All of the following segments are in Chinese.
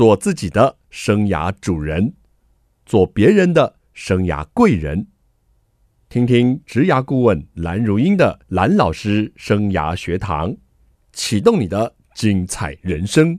做自己的生涯主人，做别人的生涯贵人。听听职涯顾问蓝如英的蓝老师生涯学堂，启动你的精彩人生。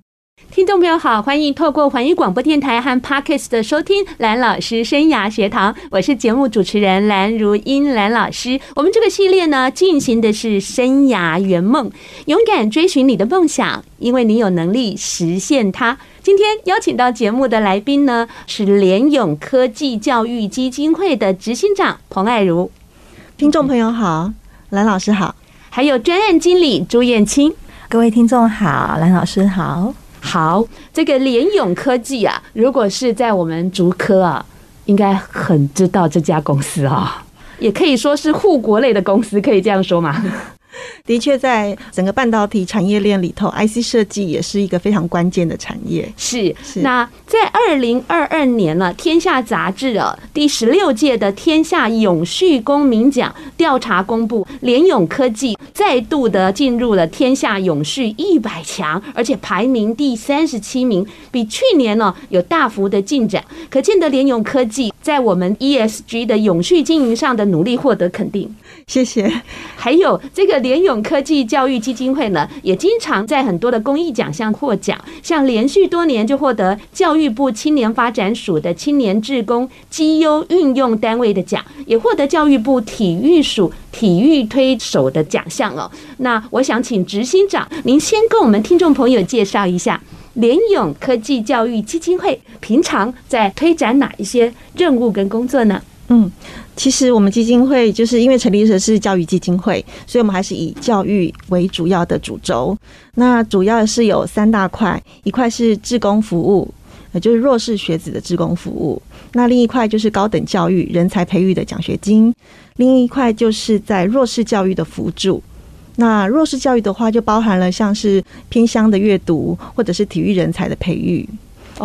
听众朋友好，欢迎透过环宇广播电台和 Parkes 的收听蓝老师生涯学堂，我是节目主持人蓝如英蓝老师。我们这个系列呢，进行的是生涯圆梦，勇敢追寻你的梦想，因为你有能力实现它。今天邀请到节目的来宾呢，是联咏科技教育基金会的执行长彭爱如。听众朋友好，蓝老师好，还有专案经理朱燕青。各位听众好，蓝老师好。好，这个联咏科技啊，如果是在我们竹科啊，应该很知道这家公司啊，也可以说是护国类的公司，可以这样说吗？的确，在整个半导体产业链里头，IC 设计也是一个非常关键的产业。是是。那在二零二二年呢，《天下》杂志啊，第十六届的天下永续公民奖调查公布，联永科技再度的进入了天下永续一百强，而且排名第三十七名，比去年呢有大幅的进展。可见的联永科技在我们 ESG 的永续经营上的努力获得肯定。谢谢。还有这个联永科技教育基金会呢，也经常在很多的公益奖项获奖，像连续多年就获得教育部青年发展署的青年志工绩优运用单位的奖，也获得教育部体育署体育推手的奖项哦。那我想请执行长，您先跟我们听众朋友介绍一下联永科技教育基金会平常在推展哪一些任务跟工作呢？嗯，其实我们基金会就是因为成立的是教育基金会，所以我们还是以教育为主要的主轴。那主要是有三大块，一块是志工服务，也就是弱势学子的志工服务；那另一块就是高等教育人才培育的奖学金；另一块就是在弱势教育的辅助。那弱势教育的话，就包含了像是偏乡的阅读，或者是体育人才的培育。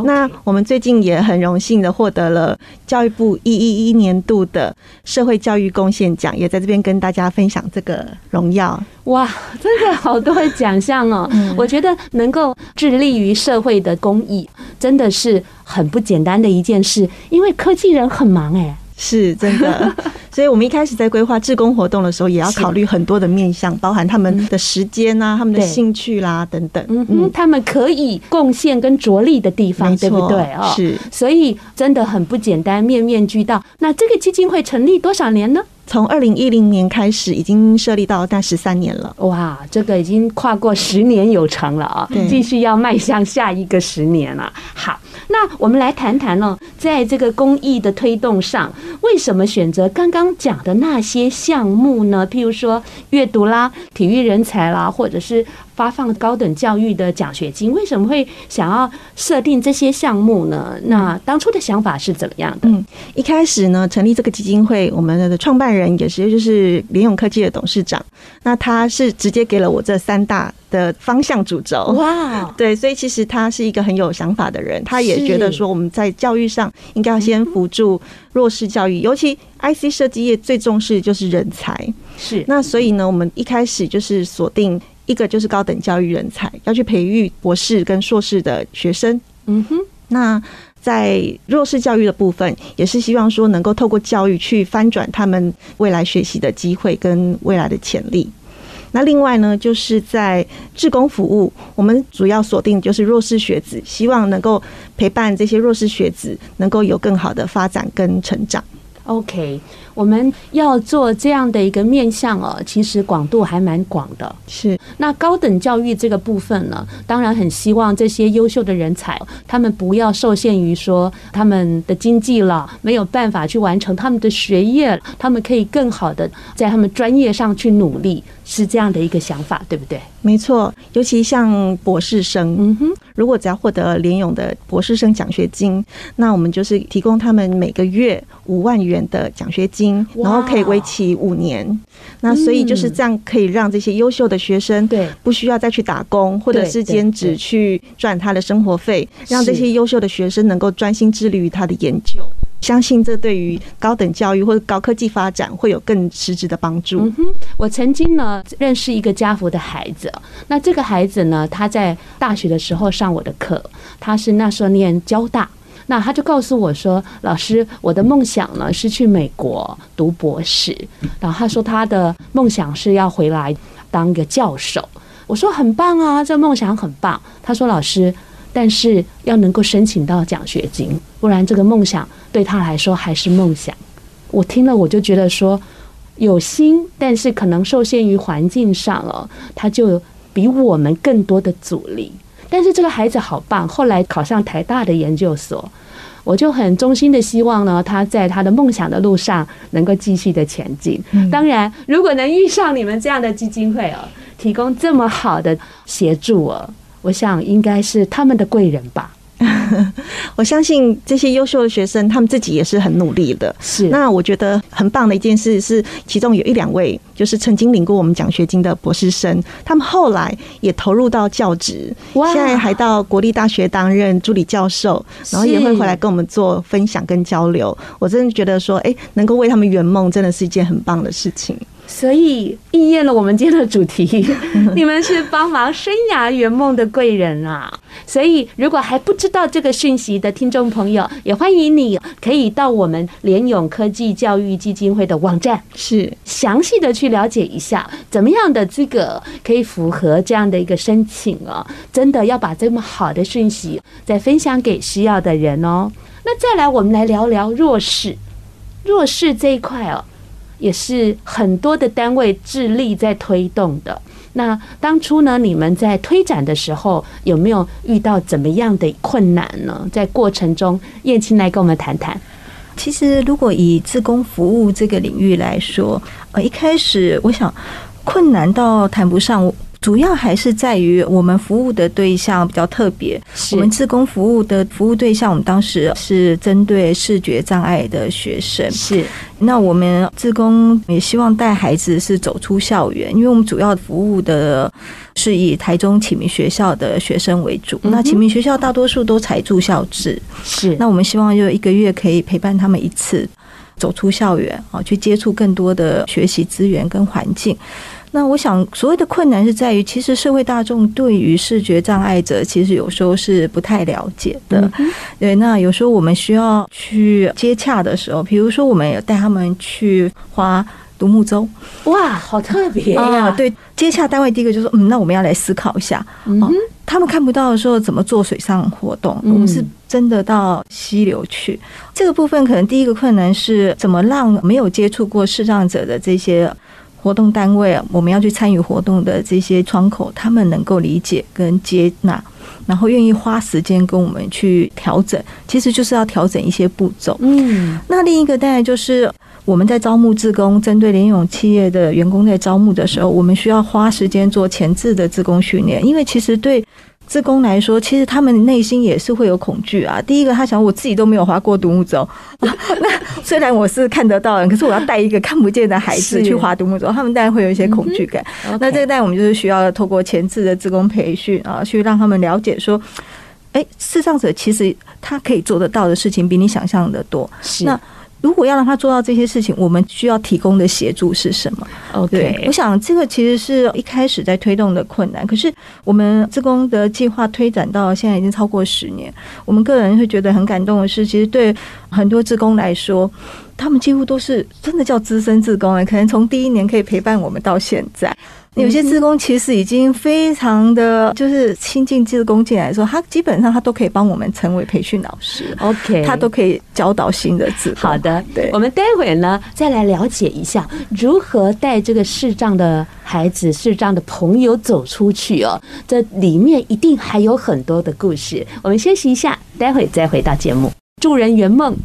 那我们最近也很荣幸的获得了教育部一一一年度的社会教育贡献奖，也在这边跟大家分享这个荣耀。哇，真的好多奖项哦！我觉得能够致力于社会的公益，真的是很不简单的一件事，因为科技人很忙哎。是真的，所以我们一开始在规划志工活动的时候，也要考虑很多的面向，包含他们的时间啊、他们的兴趣啦等等。嗯嗯，他们可以贡献跟着力的地方，对不对？哦，是，所以真的很不简单，面面俱到。那这个基金会成立多少年呢？从二零一零年开始，已经设立到大十三年了。哇，这个已经跨过十年有成了啊！继续要迈向下一个十年了。好。那我们来谈谈呢，在这个公益的推动上，为什么选择刚刚讲的那些项目呢？譬如说阅读啦、体育人才啦，或者是发放高等教育的奖学金，为什么会想要设定这些项目呢？那当初的想法是怎么样的？嗯，一开始呢，成立这个基金会，我们的创办人也是就是联咏科技的董事长，那他是直接给了我这三大。的方向主轴哇，对，所以其实他是一个很有想法的人，他也觉得说我们在教育上应该要先辅助弱势教育，尤其 IC 设计业最重视就是人才，是那所以呢，我们一开始就是锁定一个就是高等教育人才，要去培育博士跟硕士的学生，嗯哼，那在弱势教育的部分，也是希望说能够透过教育去翻转他们未来学习的机会跟未来的潜力。那另外呢，就是在志工服务，我们主要锁定就是弱势学子，希望能够陪伴这些弱势学子，能够有更好的发展跟成长。OK，我们要做这样的一个面向哦，其实广度还蛮广的。是，那高等教育这个部分呢，当然很希望这些优秀的人才，他们不要受限于说他们的经济了，没有办法去完成他们的学业，他们可以更好的在他们专业上去努力，是这样的一个想法，对不对？没错，尤其像博士生，嗯哼，如果只要获得联勇的博士生奖学金，那我们就是提供他们每个月五万元的奖学金，然后可以为期五年。那所以就是这样，可以让这些优秀的学生对。不需要再去打工或者是兼职去赚他的生活费，让这些优秀的学生能够专心致力于他的研究。相信这对于高等教育或者高科技发展会有更实质的帮助。嗯哼，我曾经呢认识一个家福的孩子，那这个孩子呢，他在大学的时候上我的课，他是那时候念交大，那他就告诉我说：“老师，我的梦想呢是去美国读博士。”然后他说他的梦想是要回来当一个教授。我说很棒啊，这梦想很棒。他说：“老师，但是要能够申请到奖学金，不然这个梦想对他来说还是梦想。”我听了我就觉得说有心，但是可能受限于环境上哦，他就比我们更多的阻力。但是这个孩子好棒，后来考上台大的研究所，我就很衷心的希望呢，他在他的梦想的路上能够继续的前进。当然，如果能遇上你们这样的基金会哦。提供这么好的协助哦，我想应该是他们的贵人吧。我相信这些优秀的学生，他们自己也是很努力的。是，那我觉得很棒的一件事是，其中有一两位就是曾经领过我们奖学金的博士生，他们后来也投入到教职，现在还到国立大学担任助理教授，然后也会回来跟我们做分享跟交流。我真的觉得说，哎，能够为他们圆梦，真的是一件很棒的事情。所以应验了我们今天的主题，你们是帮忙生涯圆梦的贵人啊！所以如果还不知道这个讯息的听众朋友，也欢迎你可以到我们联永科技教育基金会的网站，是详细的去了解一下，怎么样的资格可以符合这样的一个申请哦。真的要把这么好的讯息再分享给需要的人哦。那再来，我们来聊聊弱势，弱势这一块哦。也是很多的单位致力在推动的。那当初呢，你们在推展的时候有没有遇到怎么样的困难呢？在过程中，燕青来跟我们谈谈。其实，如果以自工服务这个领域来说，呃，一开始我想困难倒谈不上。主要还是在于我们服务的对象比较特别。我们自工服务的服务对象，我们当时是针对视觉障碍的学生。是，那我们自工也希望带孩子是走出校园，因为我们主要服务的是以台中启明学校的学生为主。那启明学校大多数都采住校制，是。那我们希望就一个月可以陪伴他们一次，走出校园啊，去接触更多的学习资源跟环境。那我想，所谓的困难是在于，其实社会大众对于视觉障碍者，其实有时候是不太了解的。对，那有时候我们需要去接洽的时候，比如说我们有带他们去花独木舟，哇，好特别呀！对，接洽单位第一个就说，嗯，那我们要来思考一下，哦，他们看不到的时候怎么做水上活动？我们是真的到溪流去，这个部分可能第一个困难是怎么让没有接触过视障者的这些。活动单位，我们要去参与活动的这些窗口，他们能够理解跟接纳，然后愿意花时间跟我们去调整，其实就是要调整一些步骤。嗯，那另一个当然就是我们在招募志工，针对联永企业的员工在招募的时候，我们需要花时间做前置的志工训练，因为其实对。志工来说，其实他们内心也是会有恐惧啊。第一个，他想我自己都没有划过独木舟，那虽然我是看得到的，可是我要带一个看不见的孩子去划独木舟，他们当然会有一些恐惧感。那这个，当然我们就是需要透过前置的自工培训啊，去让他们了解说，哎，视障者其实他可以做得到的事情比你想象的多。是那。如果要让他做到这些事情，我们需要提供的协助是什么？OK，我想这个其实是一开始在推动的困难。可是我们自工的计划推展到现在已经超过十年，我们个人会觉得很感动的是，其实对很多自工来说，他们几乎都是真的叫资深志工，可能从第一年可以陪伴我们到现在。有些志工其实已经非常的就是亲近志工进来说，他基本上他都可以帮我们成为培训老师，OK，他都可以教导新的志工。好的，对，我们待会儿呢再来了解一下如何带这个视障的孩子、视障的朋友走出去哦。这里面一定还有很多的故事。我们休息一下，待会再回到节目，助人圆梦。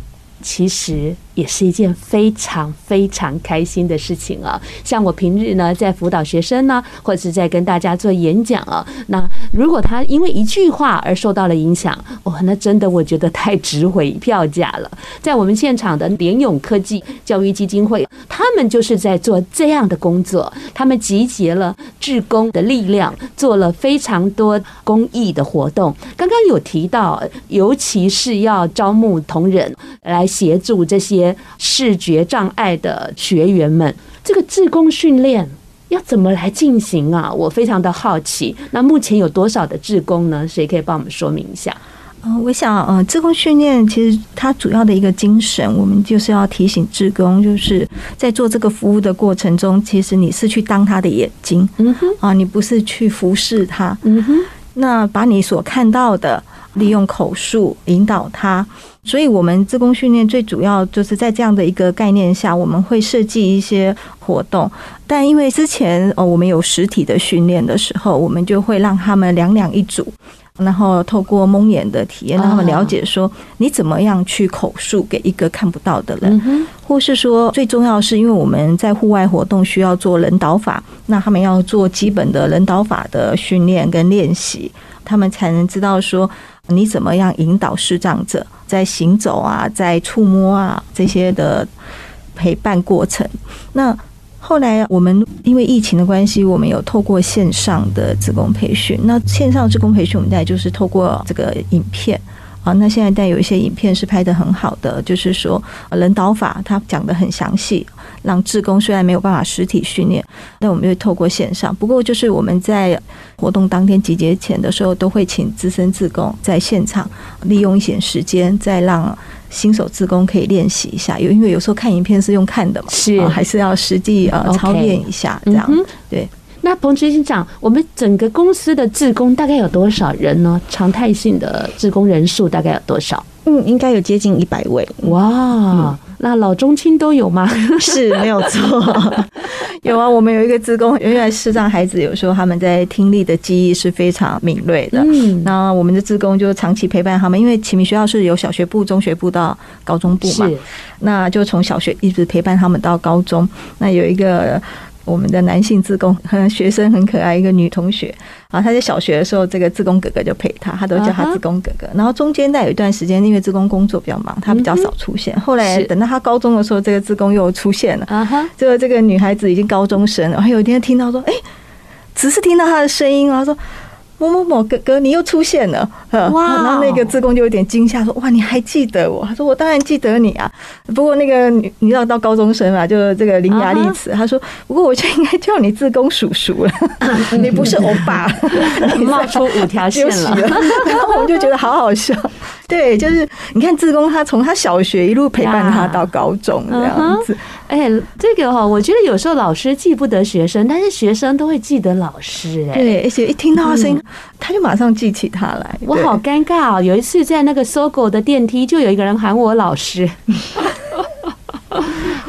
其实也是一件非常非常开心的事情啊！像我平日呢，在辅导学生呢，或者是在跟大家做演讲啊，那如果他因为一句话而受到了影响，哇，那真的我觉得太值回票价了。在我们现场的联咏科技教育基金会，他们就是在做这样的工作，他们集结了志工的力量，做了非常多公益的活动。刚刚有提到，尤其是要招募同仁来。协助这些视觉障碍的学员们，这个志工训练要怎么来进行啊？我非常的好奇。那目前有多少的志工呢？谁可以帮我们说明一下？嗯、呃，我想，呃，志工训练其实它主要的一个精神，我们就是要提醒志工，就是在做这个服务的过程中，其实你是去当他的眼睛，嗯哼，啊，你不是去服侍他，嗯哼，那把你所看到的利用口述引导他，所以我们自工训练最主要就是在这样的一个概念下，我们会设计一些活动，但因为之前哦我们有实体的训练的时候，我们就会让他们两两一组。然后透过蒙眼的体验，让他们了解说你怎么样去口述给一个看不到的人，或是说最重要是因为我们在户外活动需要做人导法，那他们要做基本的人导法的训练跟练习，他们才能知道说你怎么样引导视障者在行走啊，在触摸啊这些的陪伴过程。那后来我们因为疫情的关系，我们有透过线上的职工培训。那线上职工培训，我们在就是透过这个影片啊。那现在带有一些影片是拍得很好的，就是说人导法，他讲得很详细，让志工虽然没有办法实体训练，那我们就透过线上。不过就是我们在活动当天集结前的时候，都会请资深志工在现场利用一些时间，再让。新手志工可以练习一下，有因为有时候看影片是用看的嘛，是、呃、还是要实际呃操练一下这样。对，那彭执行长，我们整个公司的职工大概有多少人呢？常态性的职工人数大概有多少？嗯，应该有接近一百位。哇。嗯那老中青都有吗？是没有错，有啊。我们有一个职工，原来视障孩子有时候他们在听力的记忆是非常敏锐的。嗯，那我们的职工就长期陪伴他们，因为启明学校是有小学部、中学部到高中部嘛，那就从小学一直陪伴他们到高中。那有一个。我们的男性自工，学生很可爱，一个女同学啊，她在小学的时候，这个自工哥哥就陪她，她都叫他志工哥哥。然后中间在有一段时间，因为自工工作比较忙，她比较少出现。后来等到她高中的时候，这个自工又出现了。啊哈，这个这个女孩子已经高中生了，然后有一天听到说，哎，只是听到她的声音，然后说。某某某哥哥，你又出现了，哇！然后那个志工就有点惊吓，说：“哇，你还记得我？”他说：“我当然记得你啊，不过那个你你知道到高中生嘛，就这个伶牙俐齿。”他说：“不过我就应该叫你志工叔叔了，你不是欧巴，你 冒出五条线了。”然后我们就觉得好好笑。对，就是你看志工，他从他小学一路陪伴他到高中这样子。哎，这个哈，我觉得有时候老师记不得学生，但是学生都会记得老师。哎，对，而且一听到他声音，他就马上记起他来。我好尴尬哦！有一次在那个 SOGO 的电梯，就有一个人喊我老师。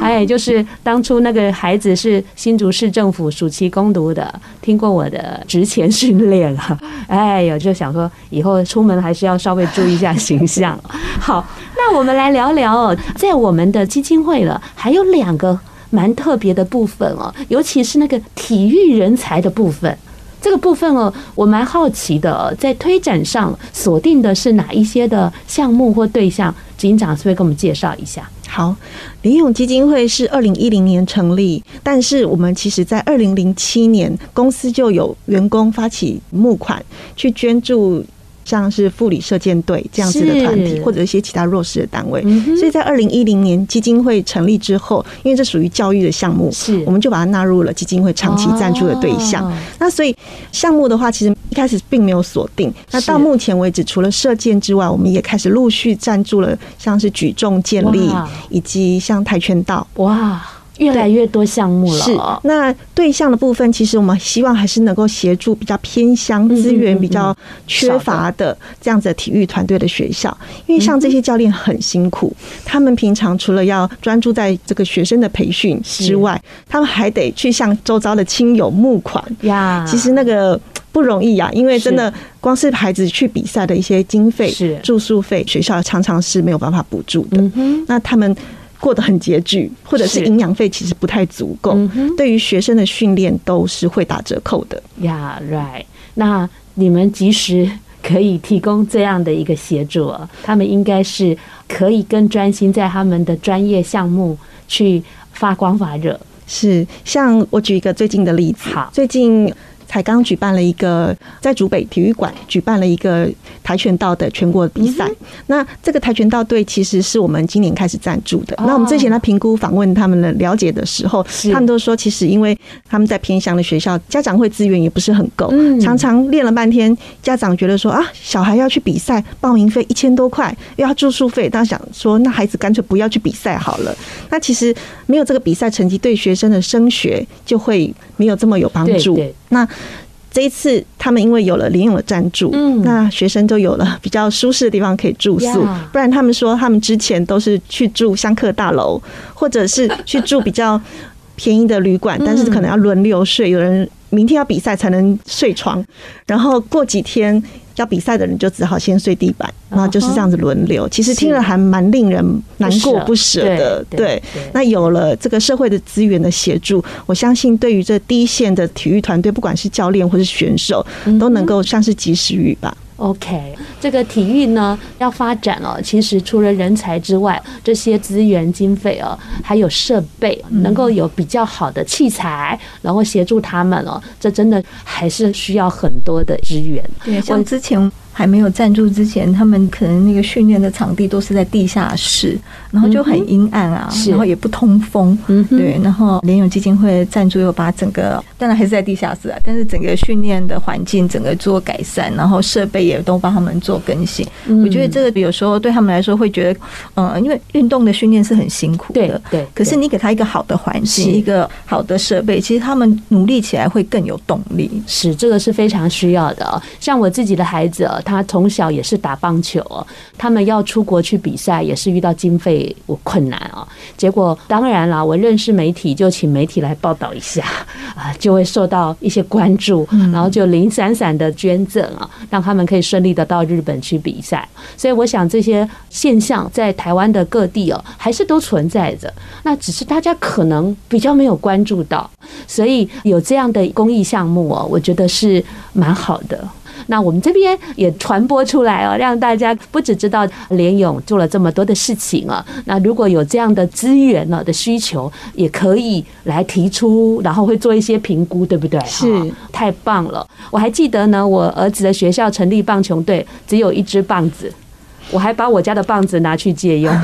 哎，就是当初那个孩子是新竹市政府暑期工读的，听过我的职前训练了。哎呦，就想说以后出门还是要稍微注意一下形象。好，那我们来聊聊哦，在我们的基金会了，还有两个蛮特别的部分哦，尤其是那个体育人才的部分。这个部分哦，我蛮好奇的，在推展上锁定的是哪一些的项目或对象？警长是不是给我们介绍一下？好，联咏基金会是二零一零年成立，但是我们其实在二零零七年公司就有员工发起募款去捐助。像是妇女射箭队这样子的团体，或者一些其他弱势的单位，所以在二零一零年基金会成立之后，因为这属于教育的项目，是我们就把它纳入了基金会长期赞助的对象。那所以项目的话，其实一开始并没有锁定。那到目前为止，除了射箭之外，我们也开始陆续赞助了，像是举重、健力，以及像跆拳道。哇！越来越多项目了。是，那对象的部分，其实我们希望还是能够协助比较偏乡、资源比较缺乏的这样子的体育团队的学校，因为像这些教练很辛苦，他们平常除了要专注在这个学生的培训之外，他们还得去向周遭的亲友募款呀。其实那个不容易呀，因为真的光是孩子去比赛的一些经费、住宿费，学校常常是没有办法补助的。那他们。过得很拮据，或者是营养费其实不太足够，对于学生的训练都是会打折扣的。呀、yeah，right，那你们及时可以提供这样的一个协助，他们应该是可以更专心在他们的专业项目去发光发热。是，像我举一个最近的例子，好，最近。才刚举办了一个在竹北体育馆举办了一个跆拳道的全国比赛。那这个跆拳道队其实是我们今年开始赞助的。那我们之前来评估访问他们的了解的时候，他们都说，其实因为他们在偏乡的学校，家长会资源也不是很够，常常练了半天，家长觉得说啊，小孩要去比赛，报名费一千多块，又要住宿费，他想说，那孩子干脆不要去比赛好了。那其实没有这个比赛成绩，对学生的升学就会没有这么有帮助。那这一次他们因为有了林勇的赞助，嗯，那学生就有了比较舒适的地方可以住宿。不然他们说他们之前都是去住香客大楼，或者是去住比较便宜的旅馆，但是可能要轮流睡，有人明天要比赛才能睡床，然后过几天。要比赛的人就只好先睡地板，然后就是这样子轮流。其实听了还蛮令人难过不舍的。对，那有了这个社会的资源的协助，我相信对于这第一线的体育团队，不管是教练或是选手，都能够像是及时雨吧。OK，这个体育呢要发展哦，其实除了人才之外，这些资源经费哦，还有设备，能够有比较好的器材，然后协助他们哦，这真的还是需要很多的资源。对，像之前。还没有赞助之前，他们可能那个训练的场地都是在地下室，然后就很阴暗啊，然后也不通风。嗯，对。然后联友基金会赞助，又把整个当然还是在地下室啊，但是整个训练的环境整个做改善，然后设备也都帮他们做更新。我觉得这个有时候对他们来说会觉得，嗯，因为运动的训练是很辛苦的，对。可是你给他一个好的环境，一个好的设备，其实他们努力起来会更有动力。是，这个是非常需要的。像我自己的孩子。他从小也是打棒球，他们要出国去比赛也是遇到经费我困难啊。结果当然啦，我认识媒体就请媒体来报道一下 啊，就会受到一些关注，然后就零散散的捐赠啊，让他们可以顺利的到日本去比赛。所以我想这些现象在台湾的各地哦，还是都存在着，那只是大家可能比较没有关注到，所以有这样的公益项目哦，我觉得是蛮好的。那我们这边也传播出来哦，让大家不只知道联勇做了这么多的事情啊。那如果有这样的资源呢的需求，也可以来提出，然后会做一些评估，对不对？是，太棒了！我还记得呢，我儿子的学校成立棒球队，只有一支棒子，我还把我家的棒子拿去借用，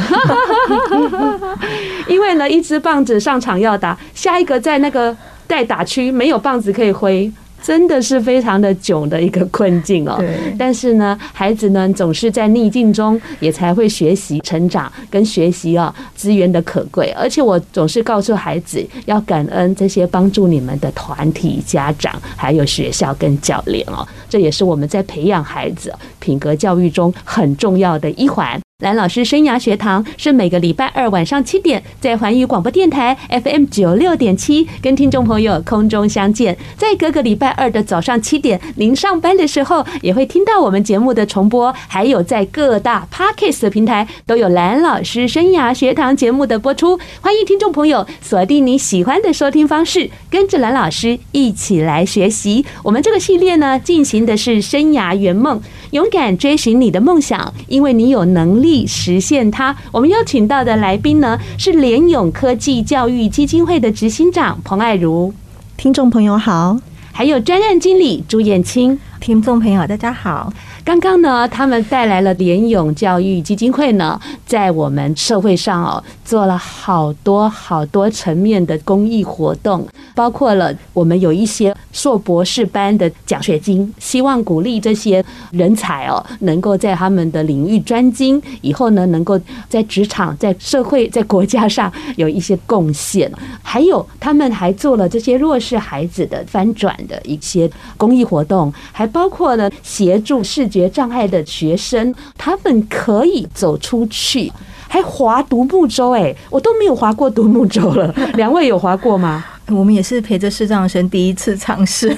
因为呢，一支棒子上场要打，下一个在那个待打区没有棒子可以挥。真的是非常的囧的一个困境哦。对。但是呢，孩子呢总是在逆境中也才会学习成长跟学习哦资源的可贵。而且我总是告诉孩子要感恩这些帮助你们的团体、家长，还有学校跟教练哦。这也是我们在培养孩子品格教育中很重要的一环。蓝老师生涯学堂是每个礼拜二晚上七点在环宇广播电台 FM 九六点七跟听众朋友空中相见，在各个礼拜二的早上七点，您上班的时候也会听到我们节目的重播，还有在各大 Podcast 平台都有蓝老师生涯学堂节目的播出。欢迎听众朋友锁定你喜欢的收听方式，跟着蓝老师一起来学习。我们这个系列呢，进行的是生涯圆梦，勇敢追寻你的梦想，因为你有能力。实现它。我们邀请到的来宾呢，是联永科技教育基金会的执行长彭爱如。听众朋友好，还有专案经理朱燕青。听众朋友大家好。刚刚呢，他们带来了联勇教育基金会呢，在我们社会上哦，做了好多好多层面的公益活动，包括了我们有一些硕博士班的奖学金，希望鼓励这些人才哦，能够在他们的领域专精，以后呢，能够在职场、在社会、在国家上有一些贡献。还有，他们还做了这些弱势孩子的翻转的一些公益活动，还包括了协助视觉。学障碍的学生，他们可以走出去，还划独木舟。哎，我都没有划过独木舟了。两位有划过吗？我们也是陪着视障生第一次尝试，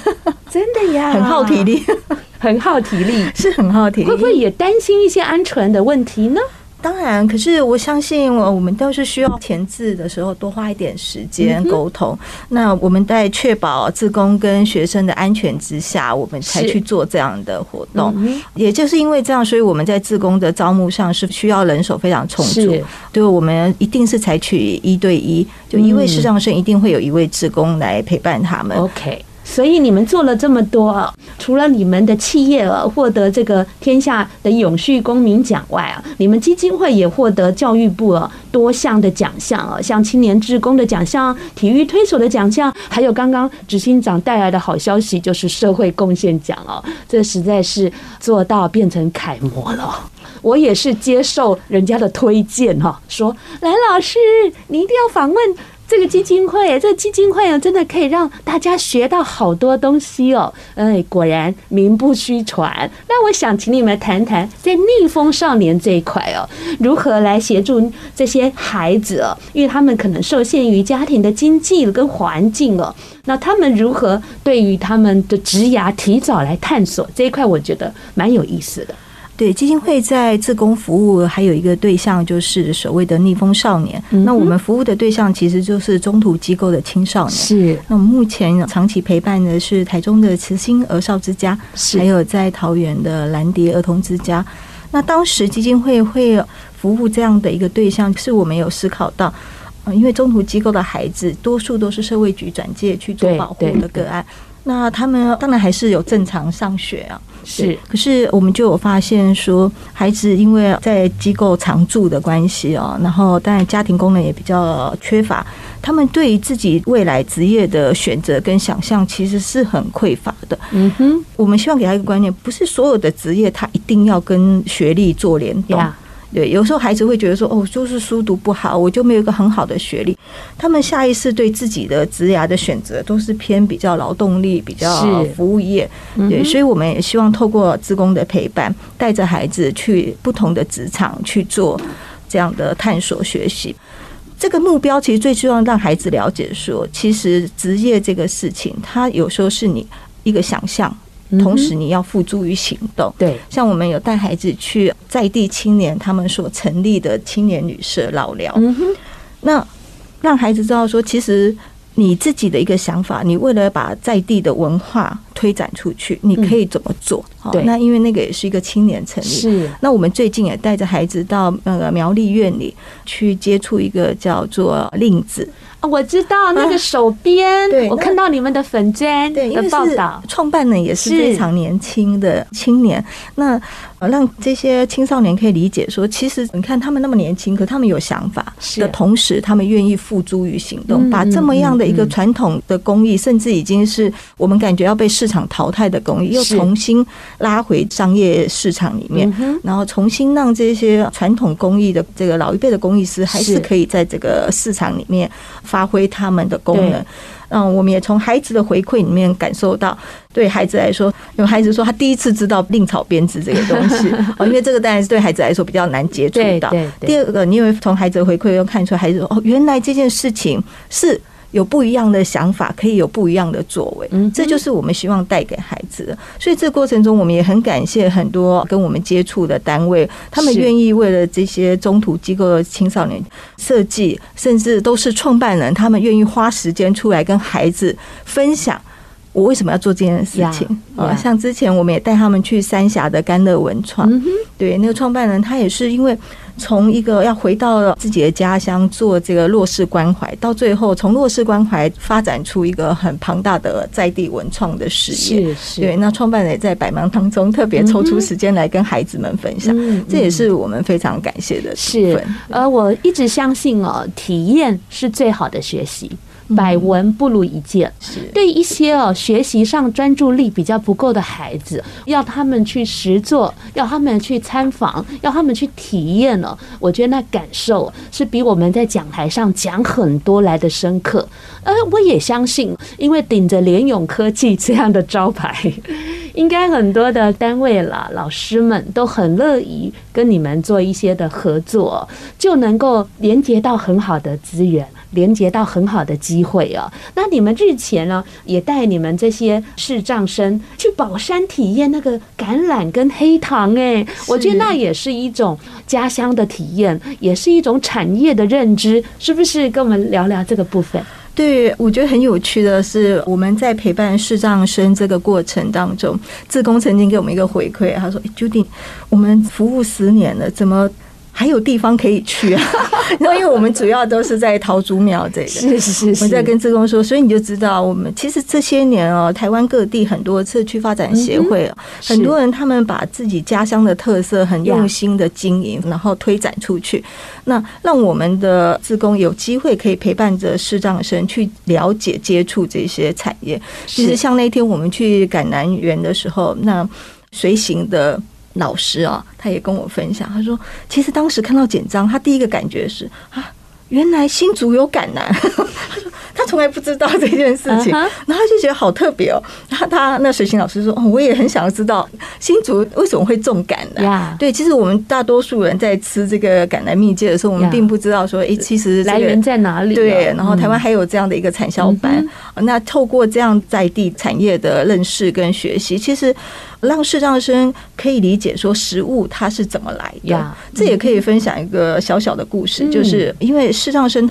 真的呀，很耗体力，很耗体力，是很耗体力。会不会也担心一些安全的问题呢？当然，可是我相信，我我们都是需要填字的时候多花一点时间沟通。那我们在确保自工跟学生的安全之下，我们才去做这样的活动。也就是因为这样，所以我们在自工的招募上是需要人手非常充足。对，我们一定是采取一对一，就一位视障生一定会有一位志工来陪伴他们。OK。所以你们做了这么多，除了你们的企业获得这个天下的永续公民奖外啊，你们基金会也获得教育部多项的奖项啊，像青年志工的奖项、体育推手的奖项，还有刚刚执行长带来的好消息，就是社会贡献奖哦。这实在是做到变成楷模了。我也是接受人家的推荐哈，说蓝老师，你一定要访问。这个基金会，这个基金会啊，真的可以让大家学到好多东西哦。哎，果然名不虚传。那我想请你们谈谈，在逆风少年这一块哦，如何来协助这些孩子哦？因为他们可能受限于家庭的经济跟环境哦。那他们如何对于他们的职涯提早来探索这一块，我觉得蛮有意思的。对，基金会在自工服务还有一个对象，就是所谓的逆风少年。嗯、那我们服务的对象其实就是中途机构的青少年。是。那我们目前长期陪伴的是台中的慈心儿少之家，是还有在桃园的蓝蝶儿童之家。那当时基金会会服务这样的一个对象，是我们有思考到，因为中途机构的孩子多数都是社会局转介去做保护的个案。那他们当然还是有正常上学啊，是。可是我们就有发现说，孩子因为在机构常住的关系哦，然后当然家庭功能也比较缺乏，他们对于自己未来职业的选择跟想象其实是很匮乏的。嗯哼，我们希望给他一个观念，不是所有的职业他一定要跟学历做联动。对，有时候孩子会觉得说，哦，就是书读不好，我就没有一个很好的学历。他们下意识对自己的职涯的选择都是偏比较劳动力、比较服务业。对，所以我们也希望透过职工的陪伴，带着孩子去不同的职场去做这样的探索学习。这个目标其实最希望让孩子了解说，其实职业这个事情，它有时候是你一个想象。同时，你要付诸于行动。对，像我们有带孩子去在地青年他们所成立的青年旅社老聊。嗯，那让孩子知道说，其实你自己的一个想法，你为了把在地的文化推展出去，你可以怎么做？对，那因为那个也是一个青年成立。是。那我们最近也带着孩子到那个苗栗院里去接触一个叫做令子。我知道那个手编，对，我看到你们的粉砖的报道，创办人也是非常年轻的青年。那让这些青少年可以理解说，其实你看他们那么年轻，可他们有想法的同时，他们愿意付诸于行动，把这么样的一个传统的工艺，甚至已经是我们感觉要被市场淘汰的工艺，又重新拉回商业市场里面，然后重新让这些传统工艺的这个老一辈的工艺师，还是可以在这个市场里面。发挥他们的功能，嗯，我们也从孩子的回馈里面感受到，对孩子来说，有孩子说他第一次知道令草编织这个东西，哦，因为这个当然是对孩子来说比较难接触到。第二个，你也会从孩子的回馈又看出孩子，哦，原来这件事情是。有不一样的想法，可以有不一样的作为，嗯，这就是我们希望带给孩子的。所以这个过程中，我们也很感谢很多跟我们接触的单位，他们愿意为了这些中途机构的青少年设计，甚至都是创办人，他们愿意花时间出来跟孩子分享。我为什么要做这件事情啊？像之前我们也带他们去三峡的甘乐文创，对，那个创办人他也是因为从一个要回到自己的家乡做这个弱势关怀，到最后从弱势关怀发展出一个很庞大的在地文创的事业。是，对，那创办人也在百忙当中特别抽出时间来跟孩子们分享，这也是我们非常感谢的部分。呃，我一直相信哦，体验是最好的学习。百闻不如一见。是对一些哦学习上专注力比较不够的孩子，要他们去实作，要他们去参访，要他们去体验哦。我觉得那感受是比我们在讲台上讲很多来的深刻。呃，我也相信，因为顶着联咏科技这样的招牌，应该很多的单位啦、老师们都很乐意跟你们做一些的合作，就能够连接到很好的资源。连接到很好的机会哦！那你们日前呢，也带你们这些视障生去宝山体验那个橄榄跟黑糖，哎，我觉得那也是一种家乡的体验，也是一种产业的认知，是不是？跟我们聊聊这个部分。对，我觉得很有趣的是，我们在陪伴视障生这个过程当中，志工曾经给我们一个回馈，他说：“Judy，我们服务十年了，怎么？”还有地方可以去啊。然 后因为我们主要都是在桃竹苗这个，是是是，我在跟志工说，所以你就知道，我们其实这些年哦，台湾各地很多社区发展协会哦，很多人他们把自己家乡的特色很用心的经营，然后推展出去，那让我们的志工有机会可以陪伴着视障生去了解、接触这些产业。其实像那天我们去赶南园的时候，那随行的。老师啊，他也跟我分享，他说，其实当时看到简章，他第一个感觉是啊，原来新竹有感南。他说他从来不知道这件事情，然后他就觉得好特别哦。他他那水星老师说，哦，我也很想要知道新竹为什么会种感南。对，其实我们大多数人在吃这个橄榄蜜饯的时候，我们并不知道说，哎，其实来源在哪里？对，然后台湾还有这样的一个产销班。那透过这样在地产业的认识跟学习，其实。让视障生可以理解说食物它是怎么来的，这也可以分享一个小小的故事，就是因为视障生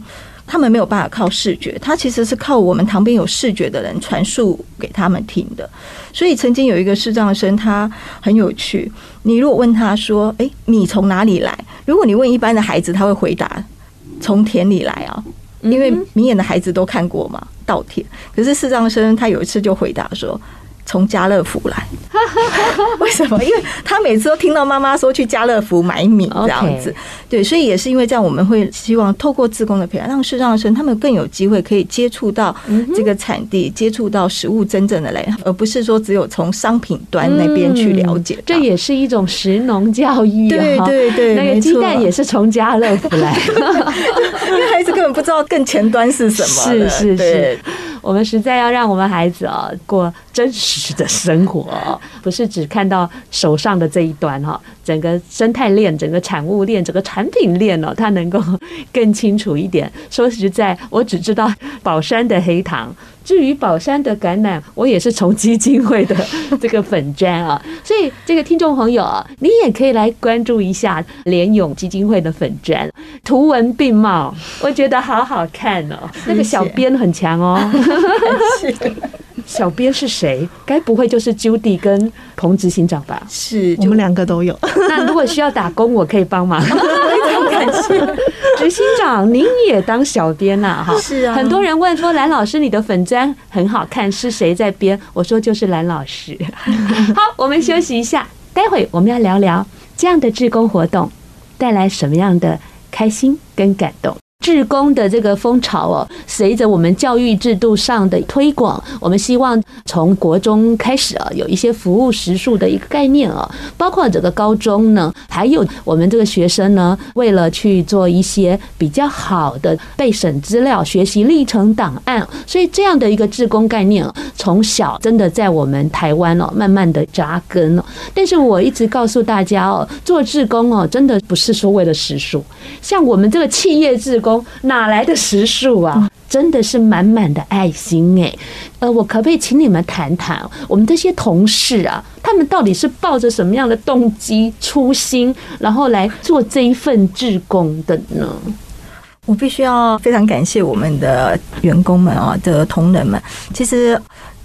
他们没有办法靠视觉，他其实是靠我们旁边有视觉的人传述给他们听的。所以曾经有一个视障生，他很有趣。你如果问他说：“诶，米从哪里来？”如果你问一般的孩子，他会回答：“从田里来啊。”因为明眼的孩子都看过嘛，稻田。可是视障生他有一次就回答说。从家乐福来，为什么？因为他每次都听到妈妈说去家乐福买米这样子，对，所以也是因为这样，我们会希望透过自工的培养，让视障生他们更有机会可以接触到这个产地，接触到食物真正的来源，而不是说只有从商品端那边去了解。这也是一种食农教育，对对对，那个鸡蛋也是从家乐福来，因为孩子根本不知道更前端是什么。是是是。我们实在要让我们孩子啊过真实的生活，不是只看到手上的这一端哈，整个生态链、整个产物链、整个产品链哦，他能够更清楚一点。说实在，我只知道宝山的黑糖。至于宝山的橄榄，我也是从基金会的 这个粉砖啊，所以这个听众朋友啊，你也可以来关注一下联勇基金会的粉砖，图文并茂，我觉得好好看哦。那个小编很强哦，小编是谁？该不会就是 Judy 跟彭执行长吧？是我们两个都有。那如果需要打工，我可以帮忙。感谢执行长，您也当小编呐？哈，是啊。很多人问说，蓝老师你的粉砖很好看，是谁在编？我说就是蓝老师。好，我们休息一下，待会我们要聊聊这样的志工活动带来什么样的开心跟感动。志工的这个风潮哦，随着我们教育制度上的推广，我们希望从国中开始啊，有一些服务时数的一个概念啊，包括这个高中呢，还有我们这个学生呢，为了去做一些比较好的备审资料、学习历程档案，所以这样的一个志工概念，从小真的在我们台湾哦，慢慢的扎根了。但是我一直告诉大家哦，做志工哦，真的不是说为了时数，像我们这个企业志工。哪来的时数啊？真的是满满的爱心哎！呃，我可不可以请你们谈谈我们这些同事啊，他们到底是抱着什么样的动机、初心，然后来做这一份志工的呢？我必须要非常感谢我们的员工们啊，的同仁们，其实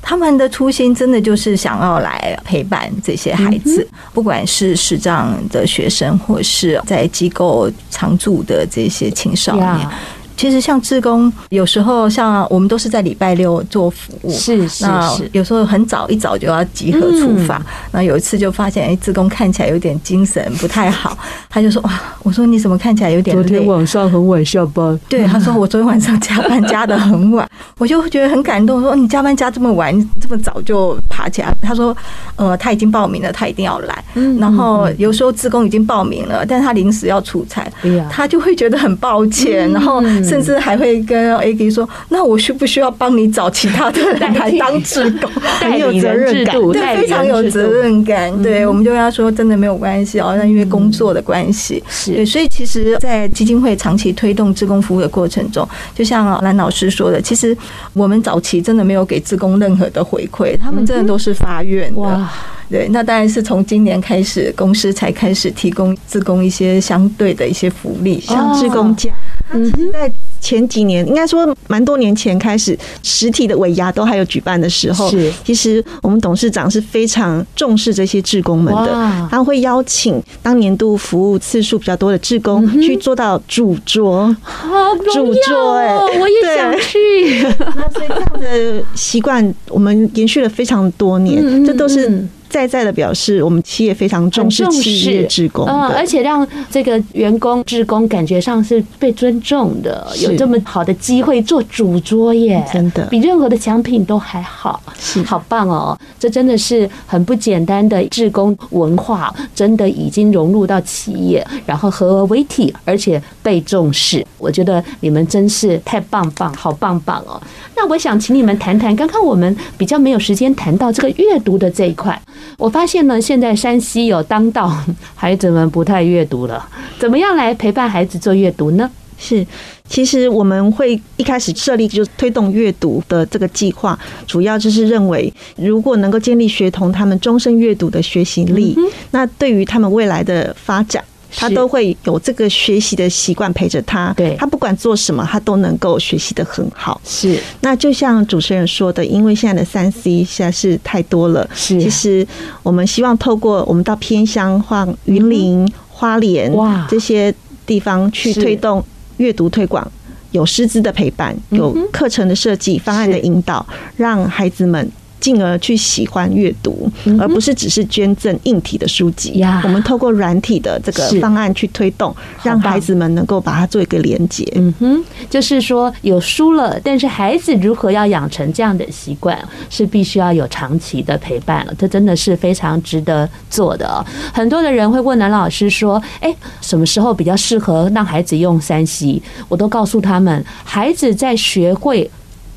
他们的初心真的就是想要来陪伴这些孩子，不管是视障的学生，或是在机构常住的这些青少年。其实像志工，有时候像我们都是在礼拜六做服务，是是是，有时候很早一早就要集合出发。那有一次就发现，哎，志工看起来有点精神不太好，他就说哇，我说你怎么看起来有点累？昨天晚上很晚下班。对，他说我昨天晚上加班加的很晚，我就觉得很感动。说你加班加这么晚，这么早就爬起来。他说，呃，他已经报名了，他一定要来。然后有时候志工已经报名了，但是他临时要出差，他就会觉得很抱歉，然后。甚至还会跟 A K 说：“那我需不需要帮你找其他的人来当志工？很有责任感，对，非常有责任感。对，我们就跟他说，真的没有关系哦，那因为工作的关系，是。所以其实，在基金会长期推动志工服务的过程中，就像蓝老师说的，其实我们早期真的没有给志工任何的回馈，他们真的都是发愿的。哇，对，那当然是从今年开始，公司才开始提供志工一些相对的一些福利，像志工假。嗯，在前几年，应该说蛮多年前开始，实体的尾牙都还有举办的时候，是。其实我们董事长是非常重视这些志工们的，他会邀请当年度服务次数比较多的志工去做到主桌，好主桌哎，我也想去。那所以这样的习惯，我们延续了非常多年，这都是。在在的表示，我们企业非常重视企业职工，嗯，而且让这个员工职工感觉上是被尊重的，有这么好的机会做主桌耶，真的比任何的奖品都还好，是好棒哦！这真的是很不简单的职工文化，真的已经融入到企业，然后合而为体，而且被重视。我觉得你们真是太棒棒，好棒棒哦！那我想请你们谈谈，刚刚我们比较没有时间谈到这个阅读的这一块。我发现呢，现在山西有当道，孩子们不太阅读了。怎么样来陪伴孩子做阅读呢？是，其实我们会一开始设立就推动阅读的这个计划，主要就是认为，如果能够建立学童他们终身阅读的学习力，那对于他们未来的发展。他都会有这个学习的习惯陪着他，对，他不管做什么，他都能够学习的很好。是，那就像主持人说的，因为现在的三 C 实在是太多了。是，其实我们希望透过我们到偏乡、或云林、花莲哇。这些地方去推动阅读推广，有师资的陪伴，有课程的设计、方案的引导，让孩子们。进而去喜欢阅读，而不是只是捐赠硬体的书籍。我们透过软体的这个方案去推动，让孩子们能够把它做一个连接。嗯哼，就是说有书了，但是孩子如何要养成这样的习惯，是必须要有长期的陪伴了。这真的是非常值得做的。很多的人会问南老师说：“哎，什么时候比较适合让孩子用三 C？” 我都告诉他们，孩子在学会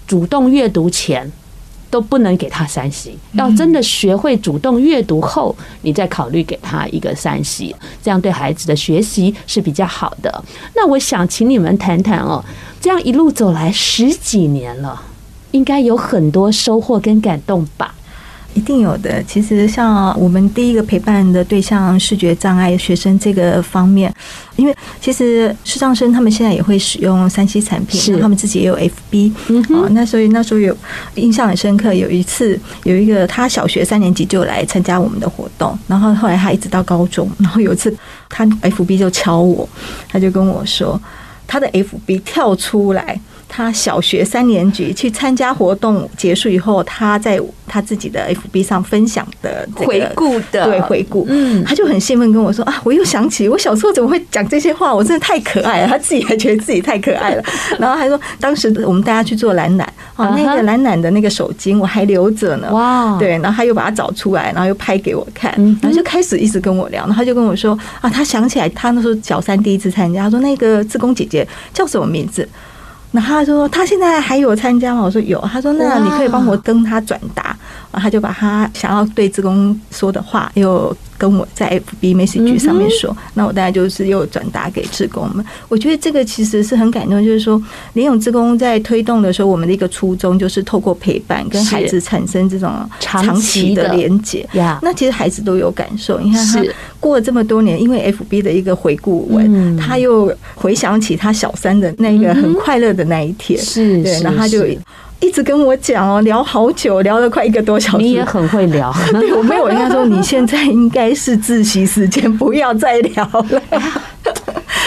主动阅读前。都不能给他三星要真的学会主动阅读后，你再考虑给他一个三星这样对孩子的学习是比较好的。那我想请你们谈谈哦，这样一路走来十几年了，应该有很多收获跟感动吧？一定有的。其实像我们第一个陪伴的对象视觉障碍学生这个方面，因为其实视障生他们现在也会使用三 C 产品，他们自己也有 FB，啊，那所以那时候有印象很深刻。有一次有一个他小学三年级就来参加我们的活动，然后后来他一直到高中，然后有一次他 FB 就敲我，他就跟我说他的 FB 跳出来。他小学三年级去参加活动结束以后，他在他自己的 FB 上分享的回顾的。对回顾，嗯，他就很兴奋跟我说啊，我又想起我小时候怎么会讲这些话，我真的太可爱了。他自己还觉得自己太可爱了，然后还说当时我们大家去做懒懒，啊，那个懒懒的那个手巾我还留着呢，哇，对，然后他又把它找出来，然后又拍给我看，然后就开始一直跟我聊，然后他就跟我说啊，他想起来他那时候小三第一次参加，他说那个志工姐姐叫什么名字？然后他说他现在还有参加吗？我说有。他说那你可以帮我跟他转达。然后他就把他想要对志工说的话又跟我在 FB Message 上面说。那我大概就是又转达给志工们。我觉得这个其实是很感动，就是说联咏志工在推动的时候，我们的一个初衷就是透过陪伴跟孩子产生这种长期的连接。那其实孩子都有感受。你看他过了这么多年，因为 FB 的一个回顾文，他又回想起他小三的那个很快乐的那一天。是，对，然后他就。一直跟我讲哦，聊好久，聊了快一个多小时。你也很会聊，对，我没有。我跟他说，你现在应该是自习时间，不要再聊了。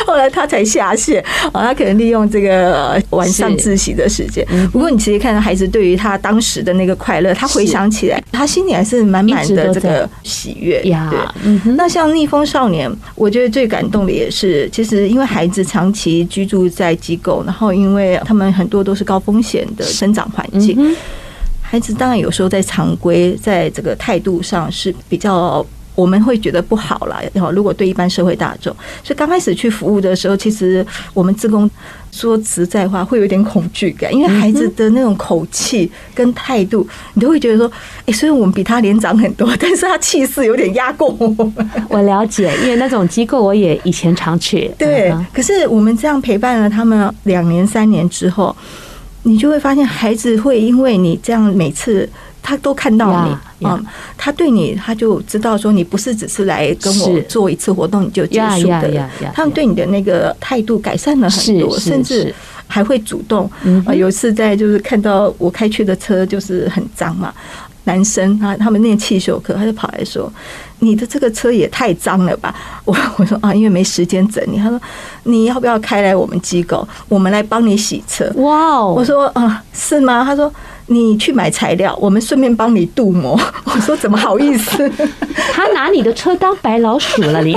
后来他才下线，啊，他可能利用这个晚上自习的时间。不过你其实看到孩子对于他当时的那个快乐，他回想起来，他心里还是满满的这个喜悦。对，那像逆风少年，我觉得最感动的也是，其实因为孩子长期居住在机构，然后因为他们很多都是高风险的生长环境，孩子当然有时候在常规，在这个态度上是比较。我们会觉得不好了，然后如果对一般社会大众，所以刚开始去服务的时候，其实我们自工说实在话会有点恐惧感，因为孩子的那种口气跟态度，你都会觉得说，哎，虽然我们比他年长很多，但是他气势有点压过我们。我了解，因为那种机构我也以前常去。对，可是我们这样陪伴了他们两年三年之后，你就会发现孩子会因为你这样每次。他都看到你啊，他对你，他就知道说你不是只是来跟我做一次活动你就结束的，他们对你的那个态度改善了很多，甚至还会主动。啊，有一次在就是看到我开去的车就是很脏嘛。男生他他们念汽修课，他就跑来说：“你的这个车也太脏了吧！” 我 我说啊，因为没时间整理。他说：“你要不要开来我们机构，我们来帮你洗车？”哇哦！我说啊，是吗？他说。你去买材料，我们顺便帮你镀膜。我说怎么好意思？他拿你的车当白老鼠了，你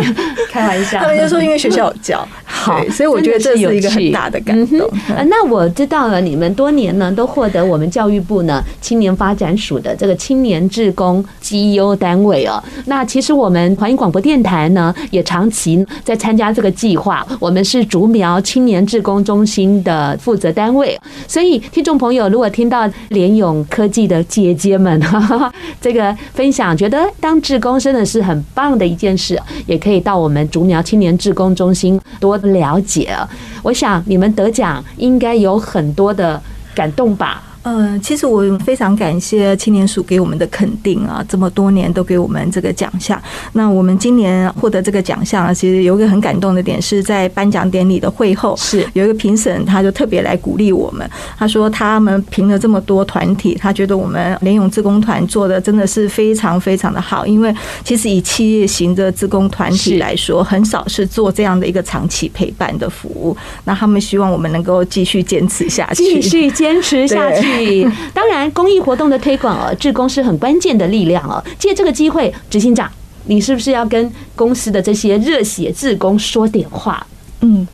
开玩笑。他们就说因为学校有教，好，所以我觉得这是一个很大的感动。嗯、那我知道了，你们多年呢都获得我们教育部呢青年发展署的这个青年志工绩优单位哦。那其实我们环宇广播电台呢也长期在参加这个计划，我们是竹苗青年志工中心的负责单位，所以听众朋友如果听到联咏科技的姐姐们，哈哈，这个分享觉得当志工真的是很棒的一件事，也可以到我们竹苗青年志工中心多了解。我想你们得奖应该有很多的感动吧。嗯，其实我非常感谢青年署给我们的肯定啊，这么多年都给我们这个奖项。那我们今年获得这个奖项啊，其实有一个很感动的点，是在颁奖典礼的会后，是有一个评审，他就特别来鼓励我们。他说他们评了这么多团体，他觉得我们联咏志工团做的真的是非常非常的好。因为其实以企业型的职工团体来说，很少是做这样的一个长期陪伴的服务。那他们希望我们能够继续坚持下去，继续坚持下去。当然，公益活动的推广哦，志工是很关键的力量哦。借这个机会，执行长，你是不是要跟公司的这些热血志工说点话？嗯，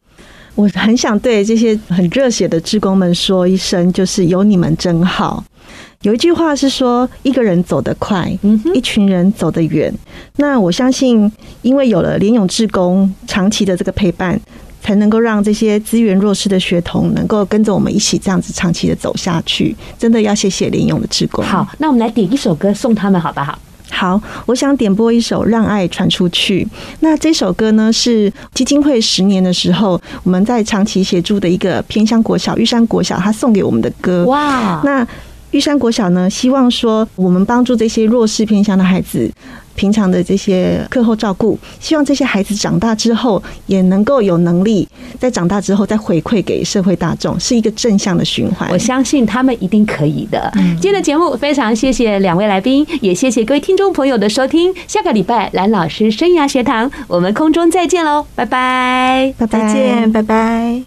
我很想对这些很热血的志工们说一声，就是有你们真好。有一句话是说，一个人走得快，一群人走得远。那我相信，因为有了联勇志工长期的这个陪伴。才能够让这些资源弱势的学童能够跟着我们一起这样子长期的走下去，真的要谢谢联勇的志工。好，那我们来点一首歌送他们，好不好？好，我想点播一首《让爱传出去》。那这首歌呢，是基金会十年的时候，我们在长期协助的一个偏乡国小玉山国小，他送给我们的歌。哇，那玉山国小呢，希望说我们帮助这些弱势偏乡的孩子。平常的这些课后照顾，希望这些孩子长大之后也能够有能力，在长大之后再回馈给社会大众，是一个正向的循环。我相信他们一定可以的。今天的节目非常谢谢两位来宾，也谢谢各位听众朋友的收听。下个礼拜蓝老师生涯学堂，我们空中再见喽，拜拜，拜拜，再见，拜拜。